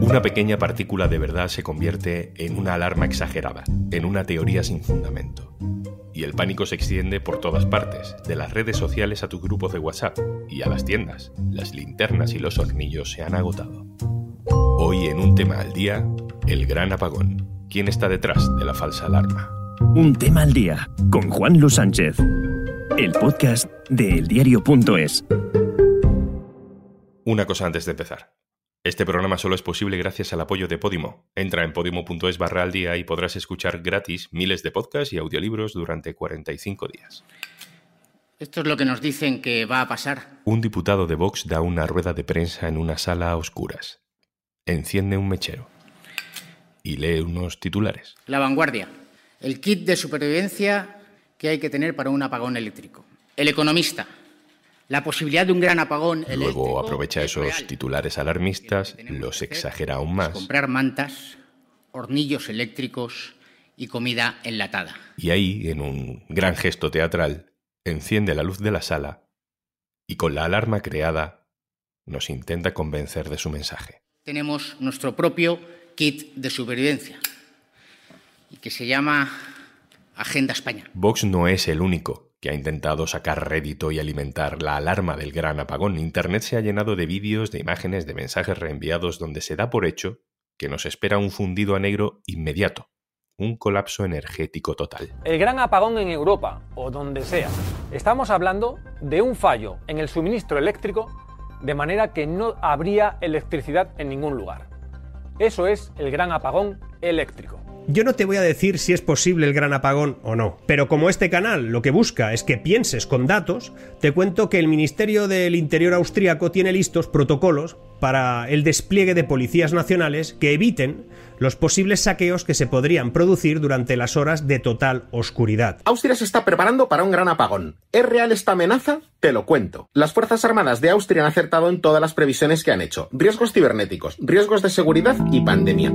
Una pequeña partícula de verdad se convierte en una alarma exagerada, en una teoría sin fundamento. Y el pánico se extiende por todas partes, de las redes sociales a tus grupos de WhatsApp y a las tiendas. Las linternas y los hornillos se han agotado. Hoy en un tema al día, el gran apagón. ¿Quién está detrás de la falsa alarma? Un tema al día con Juan Luis Sánchez. El podcast de eldiario.es. Una cosa antes de empezar. Este programa solo es posible gracias al apoyo de Podimo. Entra en podimo.es barra al día y podrás escuchar gratis miles de podcasts y audiolibros durante 45 días. Esto es lo que nos dicen que va a pasar. Un diputado de Vox da una rueda de prensa en una sala a oscuras. Enciende un mechero. Y lee unos titulares. La vanguardia. El kit de supervivencia que hay que tener para un apagón eléctrico. El economista. La posibilidad de un gran apagón Luego aprovecha esos titulares alarmistas, los exagera aún más. Comprar mantas, hornillos eléctricos y comida enlatada. Y ahí, en un gran gesto teatral, enciende la luz de la sala y con la alarma creada nos intenta convencer de su mensaje. Tenemos nuestro propio kit de supervivencia y que se llama Agenda España. Vox no es el único que ha intentado sacar rédito y alimentar la alarma del gran apagón. Internet se ha llenado de vídeos, de imágenes, de mensajes reenviados donde se da por hecho que nos espera un fundido a negro inmediato, un colapso energético total. El gran apagón en Europa, o donde sea. Estamos hablando de un fallo en el suministro eléctrico de manera que no habría electricidad en ningún lugar. Eso es el gran apagón eléctrico. Yo no te voy a decir si es posible el gran apagón o no, pero como este canal lo que busca es que pienses con datos, te cuento que el Ministerio del Interior austríaco tiene listos protocolos para el despliegue de policías nacionales que eviten los posibles saqueos que se podrían producir durante las horas de total oscuridad. Austria se está preparando para un gran apagón. ¿Es real esta amenaza? Te lo cuento. Las Fuerzas Armadas de Austria han acertado en todas las previsiones que han hecho. Riesgos cibernéticos, riesgos de seguridad y pandemia.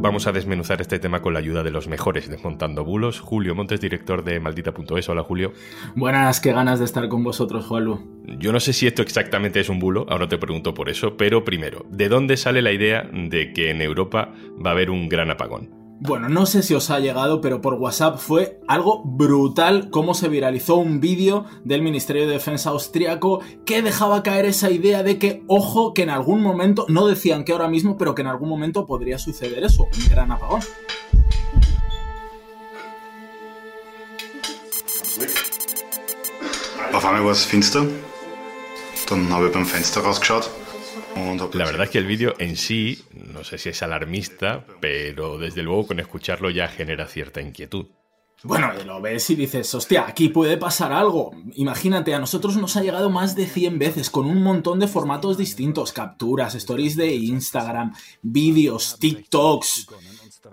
Vamos a desmenuzar este tema con la ayuda de los mejores Desmontando Bulos. Julio Montes, director de Maldita.es. Hola, Julio. Buenas, qué ganas de estar con vosotros, Juanlu. Yo no sé si esto exactamente es un bulo, ahora te pregunto por eso, pero primero, ¿de dónde sale la idea de que en Europa va a haber un gran apagón? Bueno, no sé si os ha llegado, pero por WhatsApp fue algo brutal cómo se viralizó un vídeo del Ministerio de Defensa austriaco que dejaba caer esa idea de que, ojo, que en algún momento, no decían que ahora mismo, pero que en algún momento podría suceder eso, un gran apagón. Auf einmal war es finster. Dann habe ich beim Fenster rausgeschaut. La verdad es que el vídeo en sí, no sé si es alarmista, pero desde luego con escucharlo ya genera cierta inquietud. Bueno, lo ves y dices, hostia, aquí puede pasar algo. Imagínate, a nosotros nos ha llegado más de 100 veces con un montón de formatos distintos, capturas, stories de Instagram, vídeos, TikToks.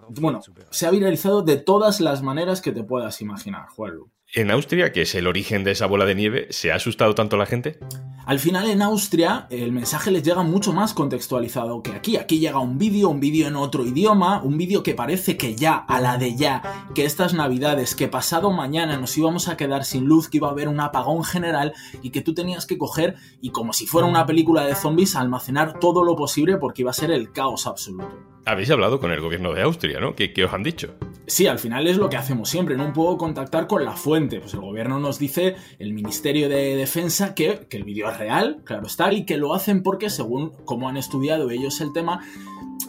Bueno, se ha viralizado de todas las maneras que te puedas imaginar, Juanlu. En Austria, que es el origen de esa bola de nieve, ¿se ha asustado tanto la gente? Al final en Austria el mensaje les llega mucho más contextualizado que aquí. Aquí llega un vídeo, un vídeo en otro idioma, un vídeo que parece que ya, a la de ya, que estas navidades, que pasado mañana nos íbamos a quedar sin luz, que iba a haber un apagón general y que tú tenías que coger y como si fuera una película de zombies almacenar todo lo posible porque iba a ser el caos absoluto. Habéis hablado con el gobierno de Austria, ¿no? ¿Qué, os han dicho? Sí, al final es lo que hacemos siempre, no puedo contactar con la fuente. Pues el gobierno nos dice, el Ministerio de Defensa, que, el vídeo real, claro está, y que lo hacen porque, según como han estudiado ellos el tema,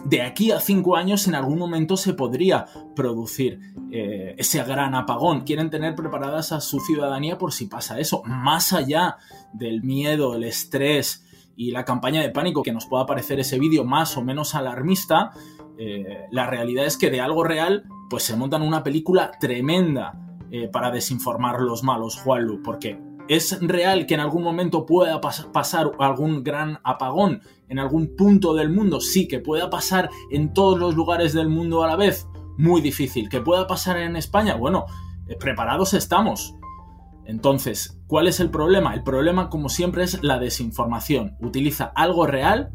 de aquí a cinco años en algún momento se podría producir eh, ese gran apagón. Quieren tener preparadas a su ciudadanía por si pasa eso. Más allá del miedo, el estrés y la campaña de pánico que nos pueda parecer ese vídeo más o menos alarmista, eh, la realidad es que de algo real pues se montan una película tremenda eh, para desinformar los malos, Juanlu, porque es real que en algún momento pueda pasar algún gran apagón en algún punto del mundo, sí, que pueda pasar en todos los lugares del mundo a la vez, muy difícil, que pueda pasar en España, bueno, eh, preparados estamos, entonces, ¿cuál es el problema? El problema, como siempre, es la desinformación. Utiliza algo real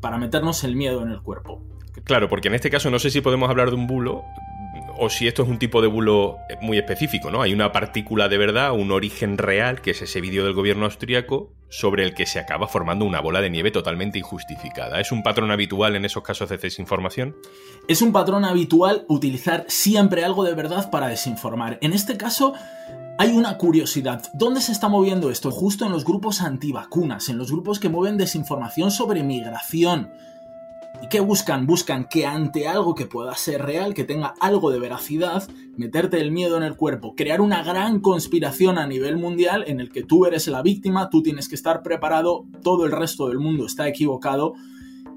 para meternos el miedo en el cuerpo. Claro, porque en este caso no sé si podemos hablar de un bulo o si esto es un tipo de bulo muy específico, ¿no? Hay una partícula de verdad, un origen real, que es ese vídeo del gobierno austriaco, sobre el que se acaba formando una bola de nieve totalmente injustificada. ¿Es un patrón habitual en esos casos de desinformación? Es un patrón habitual utilizar siempre algo de verdad para desinformar. En este caso, hay una curiosidad. ¿Dónde se está moviendo esto? Justo en los grupos antivacunas, en los grupos que mueven desinformación sobre migración ¿Y qué buscan? Buscan que ante algo que pueda ser real, que tenga algo de veracidad, meterte el miedo en el cuerpo, crear una gran conspiración a nivel mundial en el que tú eres la víctima, tú tienes que estar preparado, todo el resto del mundo está equivocado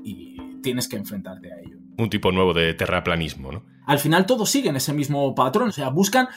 y tienes que enfrentarte a ello. Un tipo nuevo de terraplanismo, ¿no? Al final todos siguen ese mismo patrón, o sea, buscan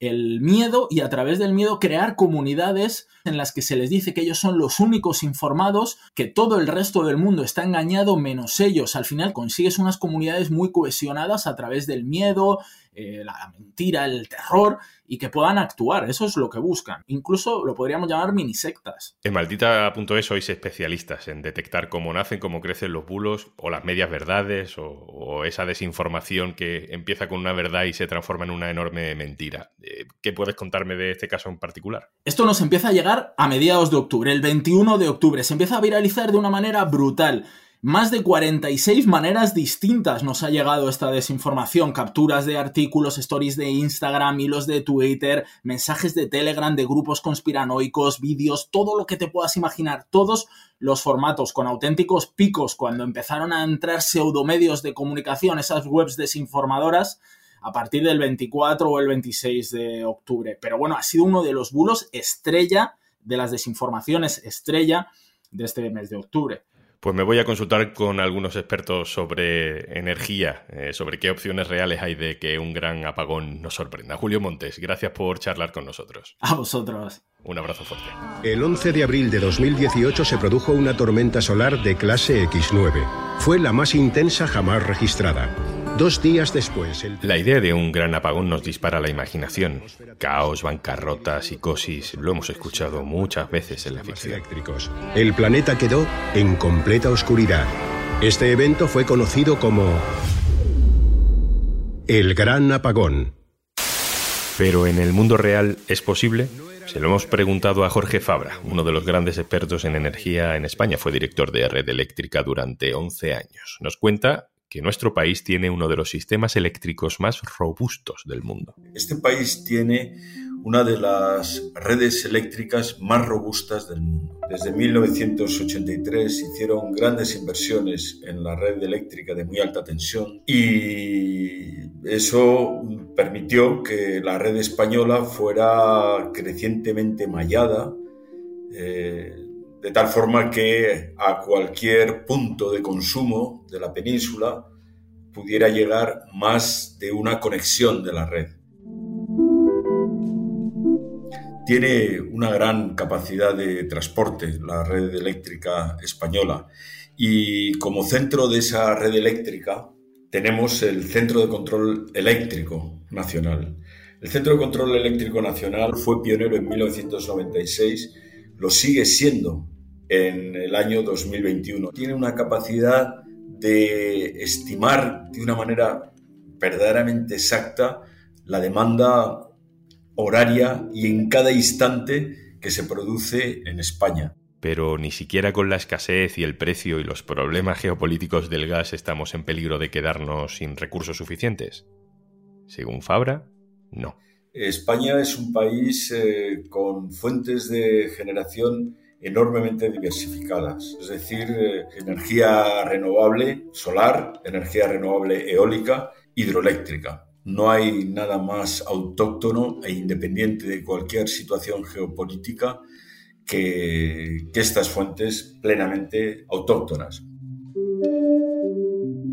el miedo y a través del miedo crear comunidades en las que se les dice que ellos son los únicos informados, que todo el resto del mundo está engañado menos ellos. Al final consigues unas comunidades muy cohesionadas a través del miedo, eh, la mentira, el terror y que puedan actuar. Eso es lo que buscan. Incluso lo podríamos llamar mini sectas. En maldita.es sois especialistas en detectar cómo nacen, cómo crecen los bulos o las medias verdades o, esa desinformación que empieza con una verdad y se transforma en una enorme mentira. Eh, ¿Qué puedes contarme de este caso en particular? Esto nos empieza a llegar a mediados de octubre, el 21 de octubre. Se empieza a viralizar de una manera brutal. Más de 46 maneras distintas nos ha llegado esta desinformación, capturas de artículos, stories de Instagram, hilos de Twitter, mensajes de Telegram, de grupos conspiranoicos, vídeos, todo lo que te puedas imaginar, todos los formatos con auténticos picos cuando empezaron a entrar pseudomedios de comunicación, esas webs desinformadoras, a partir del 24 o el 26 de octubre. Pero bueno, ha sido uno de los bulos estrella de las desinformaciones estrella de este mes de octubre. Pues me voy a consultar con algunos expertos sobre energía, eh, sobre qué opciones reales hay de que un gran apagón nos sorprenda. Julio Montes, gracias por charlar con nosotros. A vosotros. Un abrazo fuerte. El 11 de abril de 2018 se produjo una tormenta solar de clase X9. Fue la más intensa jamás registrada. Dos días después. La idea de un gran apagón nos dispara la imaginación. Caos, bancarrota, psicosis, lo hemos escuchado muchas veces en la ficción. Eléctricos. El planeta quedó en completa oscuridad. Este evento fue conocido como el Gran Apagón. Pero en el mundo real es posible. Se lo hemos preguntado a Jorge Fabra, uno de los grandes expertos en energía en España. Fue director de Red Eléctrica durante 11 años. Nos cuenta que nuestro país tiene uno de los sistemas eléctricos más robustos del mundo. Este país tiene una de las redes eléctricas más robustas del mundo. Desde 1983 hicieron grandes inversiones en la red eléctrica de muy alta tensión y eso permitió que la red española fuera crecientemente mallada. Eh, de tal forma que a cualquier punto de consumo de la península pudiera llegar más de una conexión de la red. Tiene una gran capacidad de transporte la red eléctrica española y como centro de esa red eléctrica tenemos el Centro de Control Eléctrico Nacional. El Centro de Control Eléctrico Nacional fue pionero en 1996 lo sigue siendo en el año 2021. Tiene una capacidad de estimar de una manera verdaderamente exacta la demanda horaria y en cada instante que se produce en España. Pero ni siquiera con la escasez y el precio y los problemas geopolíticos del gas estamos en peligro de quedarnos sin recursos suficientes. Según Fabra, no. España es un país eh, con fuentes de generación enormemente diversificadas, es decir, eh, energía renovable solar, energía renovable eólica, hidroeléctrica. No hay nada más autóctono e independiente de cualquier situación geopolítica que, que estas fuentes plenamente autóctonas.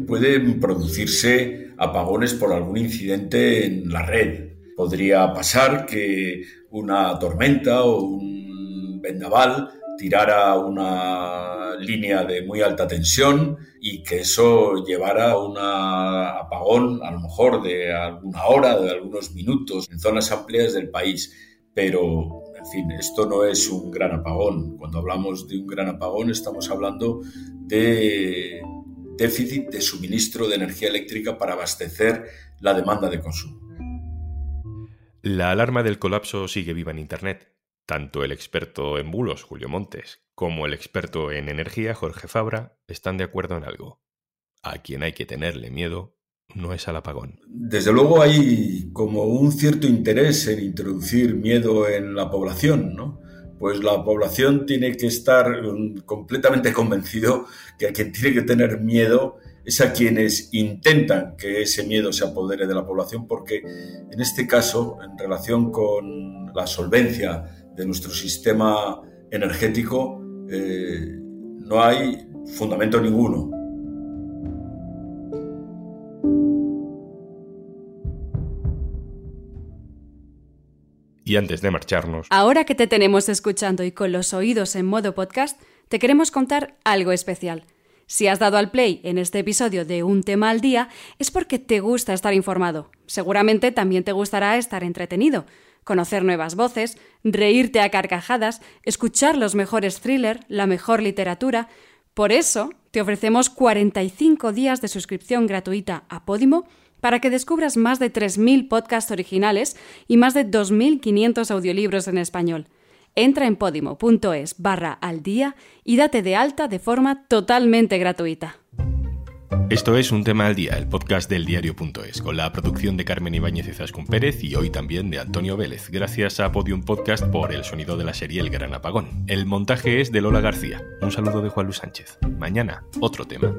Pueden producirse apagones por algún incidente en la red, Podría pasar que una tormenta o un vendaval tirara una línea de muy alta tensión y que eso llevara a un apagón a lo mejor de alguna hora, de algunos minutos en zonas amplias del país. Pero, en fin, esto no es un gran apagón. Cuando hablamos de un gran apagón estamos hablando de déficit de suministro de energía eléctrica para abastecer la demanda de consumo. La alarma del colapso sigue viva en Internet. Tanto el experto en bulos, Julio Montes, como el experto en energía, Jorge Fabra, están de acuerdo en algo. A quien hay que tenerle miedo no es al apagón. Desde luego hay como un cierto interés en introducir miedo en la población, ¿no? Pues la población tiene que estar mm, completamente convencido que a quien tiene que tener miedo es a quienes intentan que ese miedo se apodere de la población, porque en este caso, en relación con la solvencia de nuestro sistema energético, eh, no hay fundamento ninguno. Y antes de marcharnos... Ahora que te tenemos escuchando y con los oídos en modo podcast, te queremos contar algo especial. Si has dado al play en este episodio de Un tema al día, es porque te gusta estar informado. Seguramente también te gustará estar entretenido, conocer nuevas voces, reírte a carcajadas, escuchar los mejores thrillers, la mejor literatura. Por eso, te ofrecemos 45 días de suscripción gratuita a Podimo para que descubras más de 3.000 podcasts originales y más de 2.500 audiolibros en español entra en podimo.es barra al día y date de alta de forma totalmente gratuita. Esto es Un Tema al Día, el podcast del diario.es, con la producción de Carmen Ibáñez y Zascún Pérez y hoy también de Antonio Vélez, gracias a Podium Podcast por el sonido de la serie El Gran Apagón. El montaje es de Lola García. Un saludo de Juan Luis Sánchez. Mañana, otro tema.